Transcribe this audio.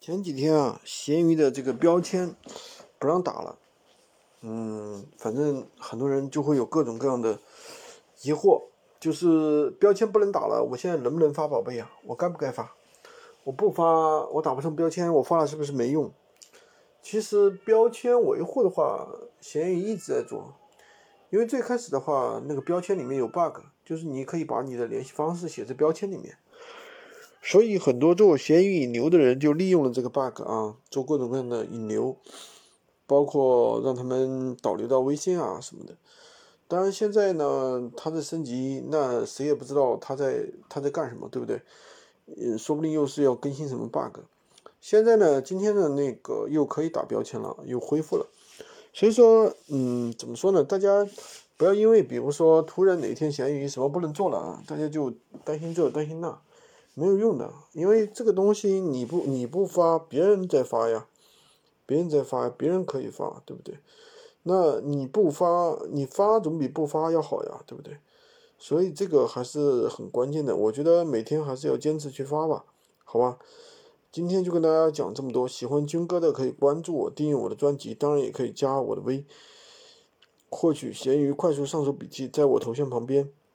前几天啊，闲鱼的这个标签不让打了，嗯，反正很多人就会有各种各样的疑惑，就是标签不能打了，我现在能不能发宝贝啊？我该不该发？我不发，我打不成标签，我发了是不是没用？其实标签维护的话，闲鱼一直在做，因为最开始的话，那个标签里面有 bug，就是你可以把你的联系方式写在标签里面。所以很多做闲鱼引流的人就利用了这个 bug 啊，做各种各样的引流，包括让他们导流到微信啊什么的。当然现在呢，它在升级，那谁也不知道它在它在干什么，对不对？嗯，说不定又是要更新什么 bug。现在呢，今天的那个又可以打标签了，又恢复了。所以说，嗯，怎么说呢？大家不要因为比如说突然哪天闲鱼什么不能做了啊，大家就担心这担心那。没有用的，因为这个东西你不你不发，别人在发呀，别人在发，别人可以发，对不对？那你不发，你发总比不发要好呀，对不对？所以这个还是很关键的，我觉得每天还是要坚持去发吧，好吧？今天就跟大家讲这么多，喜欢军哥的可以关注我，订阅我的专辑，当然也可以加我的微，获取闲鱼快速上手笔记，在我头像旁边。